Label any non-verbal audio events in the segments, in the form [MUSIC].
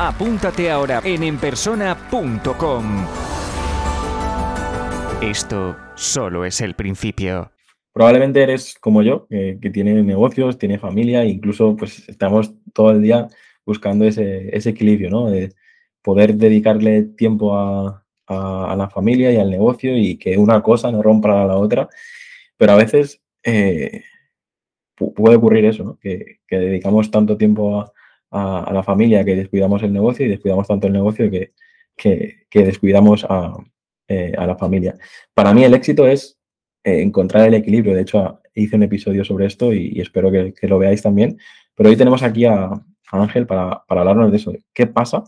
apúntate ahora en enpersona.com. Esto solo es el principio. Probablemente eres como yo, que, tiene negocios, tiene familia, incluso pues estamos todo el día buscando ese, equilibrio, ¿no? De poder dedicarle tiempo a, a, la familia y al negocio y que una cosa no rompa a la otra. Pero a veces eh, puede ocurrir eso, que, dedicamos tanto tiempo a, la familia que descuidamos el negocio y descuidamos tanto el negocio que, que, descuidamos eh, a, la familia. Para mí el éxito es eh, encontrar el equilibrio. De hecho, hice un episodio sobre esto y, espero que, lo veáis también. Pero hoy tenemos aquí a, Ángel para, para hablarnos de eso. ¿Qué pasa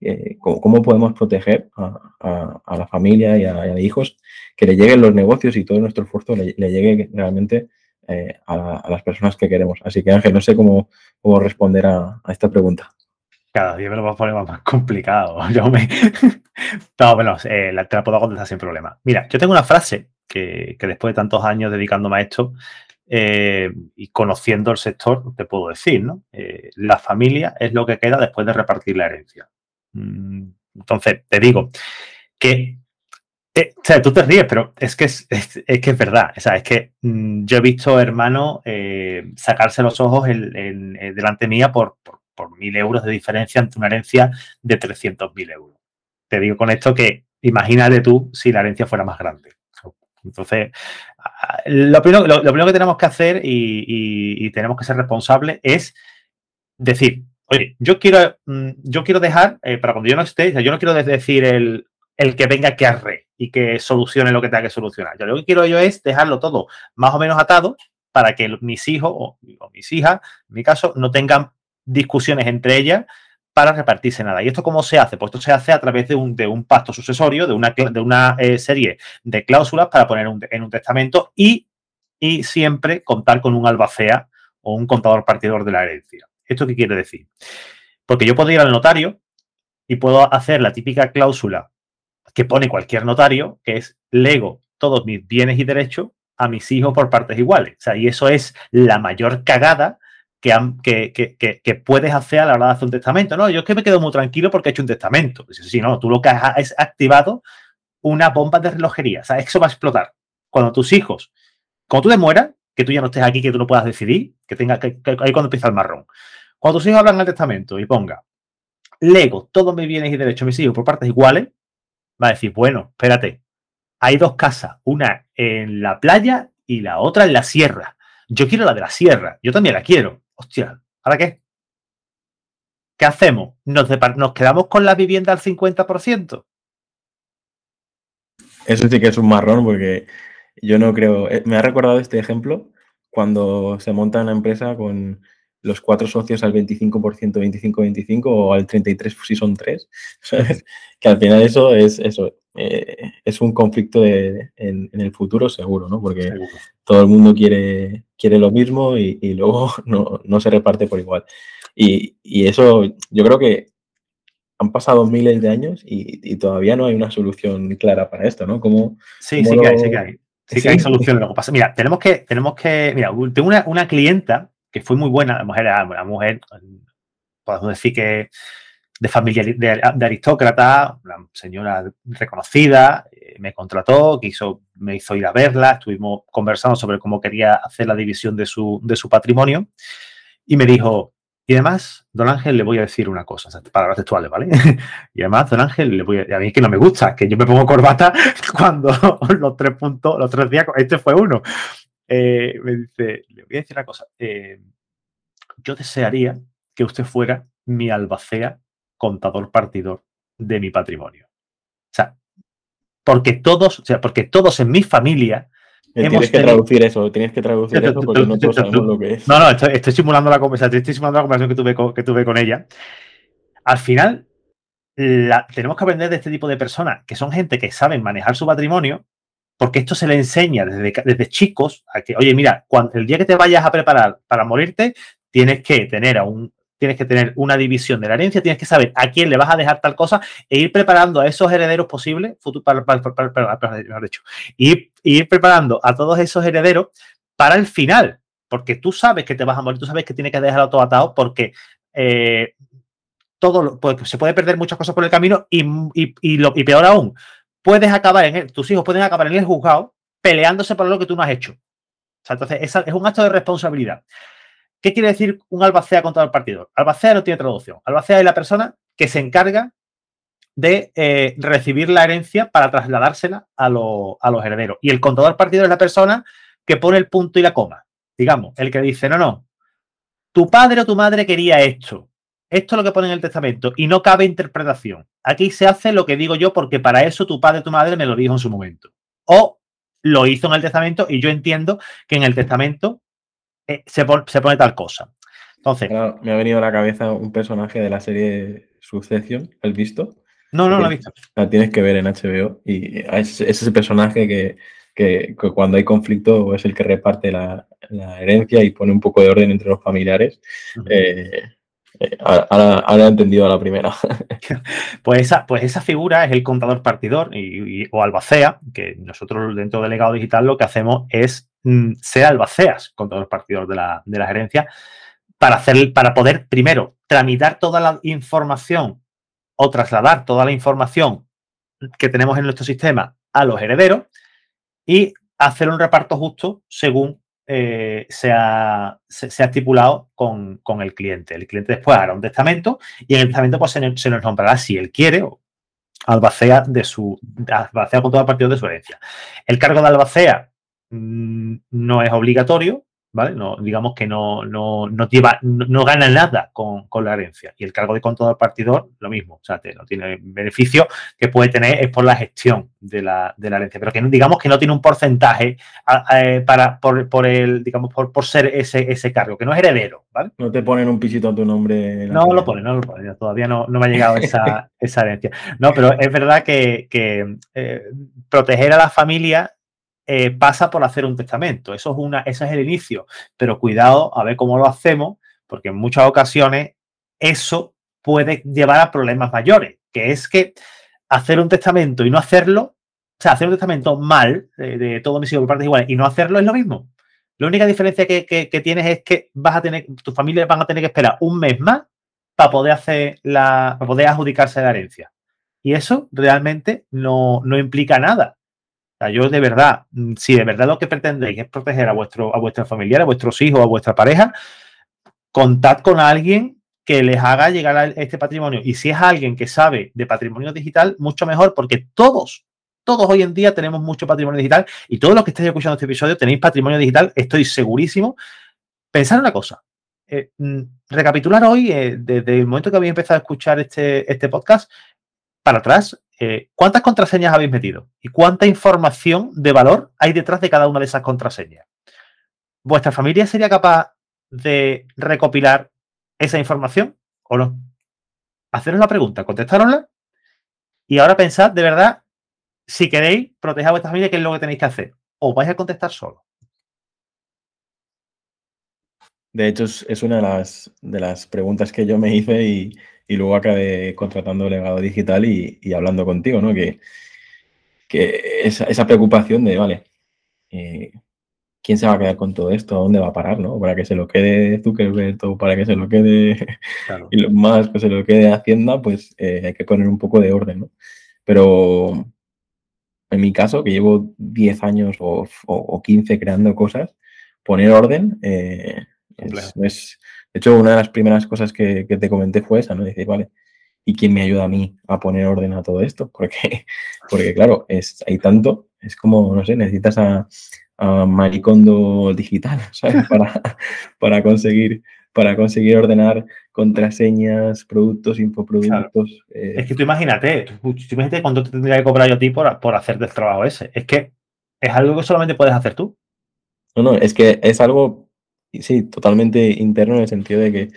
eh, cómo, podemos proteger a, la familia y a, hijos, que le lleguen los negocios y todo nuestro esfuerzo le, llegue realmente eh, a, las personas que queremos. Así que Ángel, no sé cómo, cómo responder a, esta pregunta. Cada día me lo vas a poner más complicado. [LAUGHS] Yo me... [LAUGHS] no, bueno, eh, te la puedo contestar sin problema. Mira, yo tengo una frase que, después de tantos años dedicándome a esto y conociendo el sector, te puedo decir, ¿no? la familia es lo que queda después de repartir la herencia. Mm, entonces, te digo que eh, o sea, tú te ríes, pero es que es, que es verdad. O sea, es que mm, yo he visto hermano eh, sacarse los ojos en, eh, delante mía por, por, mil euros de diferencia ante una herencia de 300 mil euros. Te digo con esto que imagínate tú si la herencia fuera más grande. Entonces, lo primero, lo, primero que tenemos que hacer y, y tenemos que ser responsables es decir, oye, yo quiero, mm, yo quiero dejar, para cuando yo no esté, yo no quiero decir el, que venga que arre y que solucione lo que tenga que solucionar. Yo lo que quiero yo es dejarlo todo más o menos atado para que mis hijos o, mis hijas, en mi caso, no tengan discusiones entre ellas para repartirse nada. ¿Y esto cómo se hace? Pues esto se hace a través de un, pacto sucesorio, de una, eh, serie de cláusulas para poner en un testamento y siempre contar con un albacea o un contador partidor de la herencia. ¿Esto qué quiere decir? Porque yo puedo ir al notario y puedo hacer la típica cláusula que pone cualquier notario, que es lego todos mis bienes y derechos a mis hijos por partes iguales. O sea, y eso es la mayor cagada que, que, puedes hacer a la hora de hacer un testamento. No, yo es que me quedo muy tranquilo porque he hecho un testamento. Si no, tú lo que has es activado una bomba de relojería. O sea, eso va a explotar. Cuando tus hijos, cuando tú te mueras, que tú ya no estés aquí, que tú no puedas decidir, que tenga que, ahí cuando empieza el marrón. Cuando tus hijos hablan el testamento y ponga, lego todos mis bienes y derechos a mis hijos por partes iguales, va a decir, bueno, espérate, hay dos casas, una en la playa y la otra en la sierra. Yo quiero la de la sierra, yo también la quiero. Hostia, ¿ahora qué? ¿Qué hacemos? ¿Nos, nos quedamos con la vivienda al 50%? Eso sí que es un marrón porque yo no creo, eh, me ha recordado este ejemplo cuando se monta una empresa con los cuatro socios al 25%, 25-25 o al 33% si son tres. [LAUGHS] Que al final eso es eso. Eh, es un conflicto en, el futuro seguro, ¿no? Porque todo el mundo quiere, quiere lo mismo y, luego [LAUGHS] no, se reparte por igual. Y, eso yo creo que han pasado miles de años y, todavía no hay una solución clara para esto, ¿no? ¿Cómo, sí, sí, que hay, sí que hay. Sí, que hay solución. Lo que pasa, mira, tenemos que, tenemos que, mira, tengo una, una clienta que fue muy buena, la mujer era una mujer, podemos decir que de familia de, aristócrata, una señora reconocida, eh, me contrató, quiso, me hizo ir a verla, estuvimos conversando sobre cómo quería hacer la división de su, de su patrimonio y me dijo, y además, don Ángel, le voy a decir una cosa, palabras textuales, ¿vale? [LAUGHS] y además, don Ángel, le voy a, a mí que no me gusta, que yo me pongo corbata [LAUGHS] cuando los tres puntos, los tres días, este fue uno, eh, me dice, le voy a decir una cosa, eh, yo desearía que usted fuera mi albacea, contador partidor de mi patrimonio. O sea, porque todos, o sea, porque todos en mi familia eh, Tienes que traducir eso, tienes que traducir eso porque no todos sabemos lo que es. No, no, estoy, simulando la conversación, estoy simulando la conversación que tuve, con, que tuve con ella. Al final, tenemos que aprender de este tipo de personas, que son gente que saben manejar su patrimonio, porque esto se le enseña desde, desde chicos a que, oye, mira, cuando, el día que te vayas a preparar para morirte, tienes que tener a un, tienes que tener una división de la herencia, tienes que saber a quién le vas a dejar tal cosa e ir preparando a esos herederos posibles, para, para, para, dicho, y ir preparando a todos esos herederos para el final, porque tú sabes que te vas a morir, tú sabes que tienes que dejarlo todo atado porque eh, todo pues, se puede perder muchas cosas por el camino y, lo, y peor aún, puedes acabar en el, tus hijos pueden acabar en el juzgado peleándose por lo que tú no has hecho. O sea, entonces, es un acto de responsabilidad. ¿Qué quiere decir un albacea contra el partido? Albacea no tiene traducción. Albacea es la persona que se encarga de eh, recibir la herencia para trasladársela a, a, los herederos. Y el contador partido es la persona que pone el punto y la coma. Digamos, el que dice, no, no, tu padre o tu madre quería esto. Esto es lo que pone en el testamento y no cabe interpretación. Aquí se hace lo que digo yo porque para eso tu padre tu madre me lo dijo en su momento. O lo hizo en el testamento y yo entiendo que en el testamento eh, se, pone, tal cosa. Entonces. me ha venido a la cabeza un personaje de la serie Succession, ¿has visto? No, no lo he visto. La tienes que ver en HBO y es, ese personaje que, cuando hay conflicto es el que reparte la, herencia y pone un poco de orden entre los familiares. Eh, ahora, he entendido a la primera. [LAUGHS] pues, esa, pues esa figura es el contador partidor y, o albacea, que nosotros dentro del legado digital lo que hacemos es mm, ser albaceas, contador partidor de la, de la gerencia, para, hacer, para poder primero tramitar toda la información o trasladar toda la información que tenemos en nuestro sistema a los herederos y hacer un reparto justo según eh, se, ha, estipulado con, el cliente. El cliente después hará un testamento y en el testamento pues, se, nos nombrará si él quiere o albacea de su albacea con todo partido de su herencia. El cargo de albacea mm, no es obligatorio, ¿vale? No, digamos que no, no, no, lleva, no, gana nada con, la herencia. Y el cargo de contador partidor, lo mismo. O sea, no tiene beneficio que puede tener es por la gestión de la, herencia. Pero que digamos que no tiene un porcentaje para, por, el, digamos, por, por ser ese, ese cargo, que no es heredero, ¿vale? No te ponen un pisito a tu nombre. No lo ponen, no lo ponen. Todavía no, me ha llegado esa, [LAUGHS] esa herencia. No, pero es verdad que, eh, proteger a la familia eh, pasa por hacer un testamento. Eso es una, ese es el inicio. Pero cuidado a ver cómo lo hacemos, porque en muchas ocasiones eso puede llevar a problemas mayores, que es que hacer un testamento y no hacerlo, o sea, hacer un testamento mal, de, todo mis hijos por partes iguales, y no hacerlo es lo mismo. La única diferencia que, tienes es que vas a tener, tu familia van a tener que esperar un mes más para poder hacer la, para poder adjudicarse la herencia. Y eso realmente no, no implica nada yo de verdad, mm, si de verdad lo que pretendéis es proteger a, vuestro, a vuestra familia, a vuestros hijos, a vuestra pareja, contad con alguien que les haga llegar a este patrimonio. Y si es alguien que sabe de patrimonio digital, mucho mejor, porque todos, todos hoy en día tenemos mucho patrimonio digital y todos los que estéis escuchando este episodio tenéis patrimonio digital, estoy segurísimo. Pensar una cosa, eh, mm, recapitular hoy, eh, desde el momento que habéis empezado a escuchar este, este podcast, para atrás, eh, ¿cuántas contraseñas habéis metido? ¿Y cuánta información de valor hay detrás de cada una de esas contraseñas? ¿Vuestra familia sería capaz de recopilar esa información o no? Haceros la pregunta, contestárosla y ahora pensad de verdad si queréis proteger a vuestra familia, qué es lo que tenéis que hacer. O vais a contestar solo. De hecho, es una de las, de las preguntas que yo me hice y, y luego acabé contratando legado digital y, hablando contigo, ¿no? Que, que esa, preocupación de, vale, eh, ¿quién se va a quedar con todo esto? ¿A dónde va a parar, no? Para que se lo quede Zuckerberg o para que se lo quede y lo más que se lo quede Hacienda, pues eh, hay que poner un poco de orden, ¿no? Pero en mi caso, que llevo 10 años o, 15 creando cosas, poner orden eh, es de hecho, una de las primeras cosas que, te comenté fue esa, ¿no? Decir, vale, ¿y quién me ayuda a mí a poner orden a todo esto? [LAUGHS] Porque, porque claro, es, hay tanto, es como, no sé, necesitas a, Maricondo digital, [LAUGHS] ¿sabes? Para, para, conseguir, para conseguir ordenar contraseñas, productos, infoproductos. Eh. Es que tú imagínate, tú imagínate cuánto te tendría que cobrar yo a ti por, por hacerte el trabajo ese. Es que es algo que solamente puedes hacer tú. No, no, es que es algo sí, totalmente interno en el sentido de que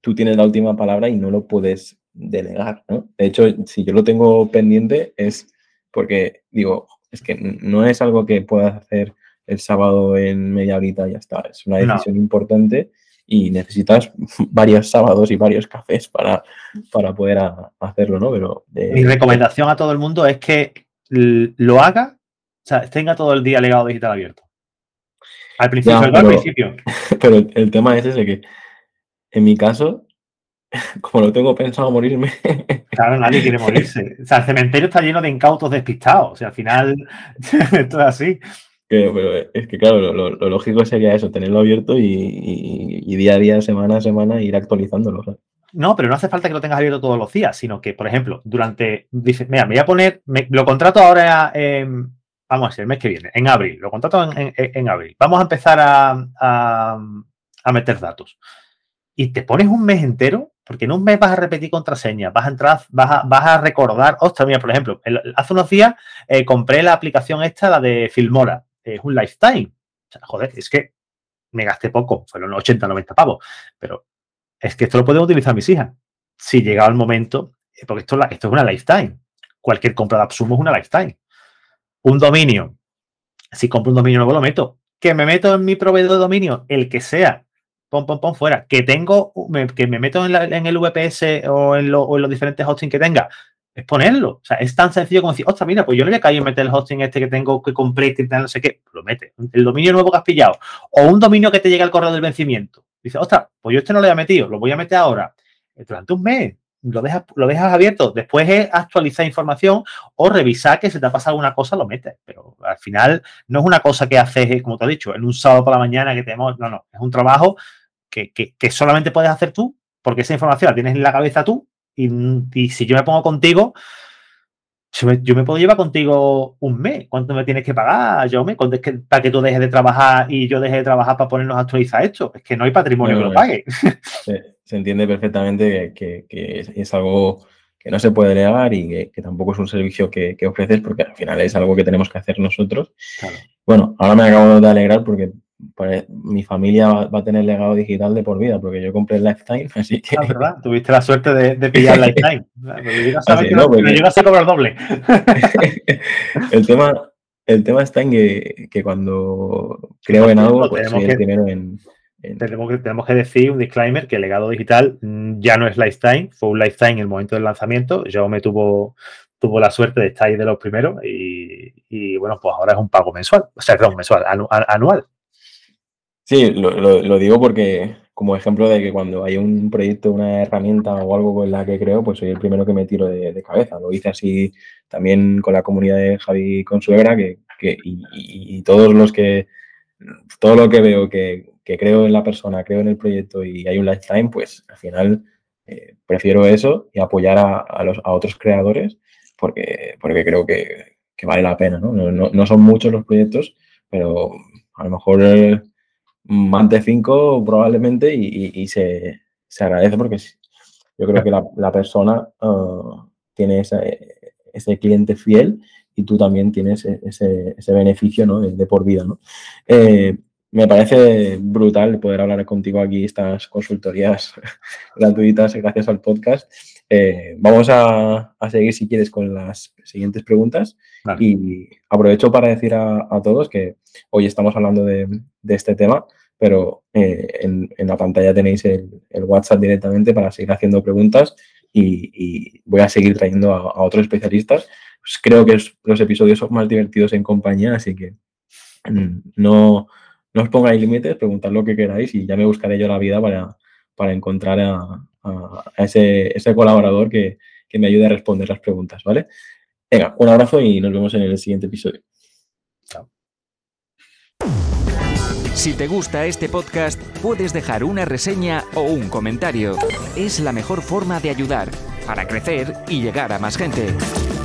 tú tienes la última palabra y no lo puedes delegar, ¿no? De hecho, si yo lo tengo pendiente es porque digo, es que no es algo que puedas hacer el sábado en media horita y ya está. Es una decisión importante y necesitas [LAUGHS] varios sábados y varios cafés para, para poder hacerlo, ¿no? Pero Mi recomendación a todo el mundo es que lo haga, o sea, tenga todo el día legado digital abierto. Al principio, pero, al [LAUGHS] principio. Pero el tema es ese que, en mi caso, [LAUGHS] como lo tengo pensado morirme. [LAUGHS] Claro, nadie quiere morirse. O sea, el cementerio está lleno de incautos despistados. O sea, al final, esto es así. pero es que, claro, lo, lógico sería eso, tenerlo abierto y, día a día, semana a semana, ir actualizándolo. No, pero no hace falta que lo tengas abierto todos los días, sino que, por ejemplo, durante. Mira, me voy a poner. lo contrato ahora. Vamos a decir, el mes que viene, en abril. Lo contrato en, abril. Vamos a empezar a, a meter datos. Y te pones un mes entero porque en un mes vas a repetir contraseñas, vas a entrar, vas a, vas a recordar, ostras, mira, por ejemplo, hace unos días eh, compré la aplicación esta, la de Filmora, es un lifetime. O sea, joder, es que me gasté poco, fueron 80, 90 pavos, pero es que esto lo pueden utilizar mis hijas. Si llega el momento, eh, porque esto, esto es una lifetime. Cualquier compra de Absumo es una lifetime. Un dominio, si compro un dominio nuevo lo meto. Que me meto en mi proveedor de dominio, el que sea, pon, pon, pon fuera. Que tengo, que me meto en, el VPS o en, los diferentes hosting que tenga, es ponerlo. O sea, es tan sencillo como decir, ostras, mira, pues yo no le caigo meter el hosting este que tengo que compré, que no sé qué, lo mete. El dominio nuevo que has pillado. O un dominio que te llega al correo del vencimiento. Dice, ostras, pues yo este no lo he metido, lo voy a meter ahora. Durante un mes, lo dejas, lo dejas abierto. Después es actualizar información o revisar que si te ha pasado alguna cosa, lo metes. Pero al final no es una cosa que haces, como te he dicho, en un sábado por la mañana que tenemos. No, no. Es un trabajo que, solamente puedes hacer tú, porque esa información la tienes en la cabeza tú. Y, si yo me pongo contigo, yo me, puedo llevar contigo un mes. ¿Cuánto me tienes que pagar, yo me es que, para que tú dejes de trabajar y yo deje de trabajar para ponernos a actualizar esto? Es que no hay patrimonio que lo pague. Se, entiende perfectamente que, es, algo que no se puede delegar y que, tampoco es un servicio que, ofreces porque al final es algo que tenemos que hacer nosotros. Bueno, ahora me acabo de alegrar porque pues, mi familia va, a tener legado digital de por vida, porque yo compré el Lifetime, [LAUGHS] así que... Ah, ¿verdad? Tuviste la suerte de, pillar [LAUGHS] Lifetime. Pero a cobrar doble. [LAUGHS] el, tema, el tema está en que, cuando creo en algo, pues soy el primero en... Tenemos, que, tenemos que decir un disclaimer que el legado digital mm, ya no es Lifetime, fue un Lifetime en el momento del lanzamiento. Yo me tuvo, tuvo la suerte de estar ahí de los primeros y, bueno, pues ahora es un pago mensual, o sea, perdón, mensual, anual. Sí, lo, digo porque como ejemplo de que cuando hay un proyecto, una herramienta o algo con la que creo, pues soy el primero que me tiro de, cabeza. Lo hice así también con la comunidad de Javi Consuegra, que, que y, todos los que, todo lo que veo que, creo en la persona, creo en el proyecto y hay un lifetime, pues al final eh, prefiero eso y apoyar a, los, a otros creadores porque, porque creo que, vale la pena. ¿no? No, son muchos los proyectos, pero a lo mejor... más de cinco probablemente y, se, agradece porque yo creo que la, persona uh, tiene ese, cliente fiel y tú también tienes e, ese, beneficio ¿no? de, por vida. ¿no? Eh, me parece brutal poder hablar contigo aquí estas consultorías [LAUGHS] gratuitas gracias al podcast. Eh, vamos a, seguir, si quieres, con las siguientes preguntas. Y aprovecho para decir a, todos que hoy estamos hablando de, este tema, pero eh, en, la pantalla tenéis el, WhatsApp directamente para seguir haciendo preguntas y, voy a seguir trayendo a, otros especialistas. Pues creo que los episodios son más divertidos en compañía, así que mm, no, no os pongáis límites, preguntad lo que queráis y ya me buscaré yo la vida para, para encontrar a, ese, ese, colaborador que, que, me ayude a responder las preguntas, ¿vale? Venga, un abrazo y nos vemos en el siguiente episodio. Chao. Si te gusta este podcast, puedes dejar una reseña o un comentario. Es la mejor forma de ayudar para crecer y llegar a más gente.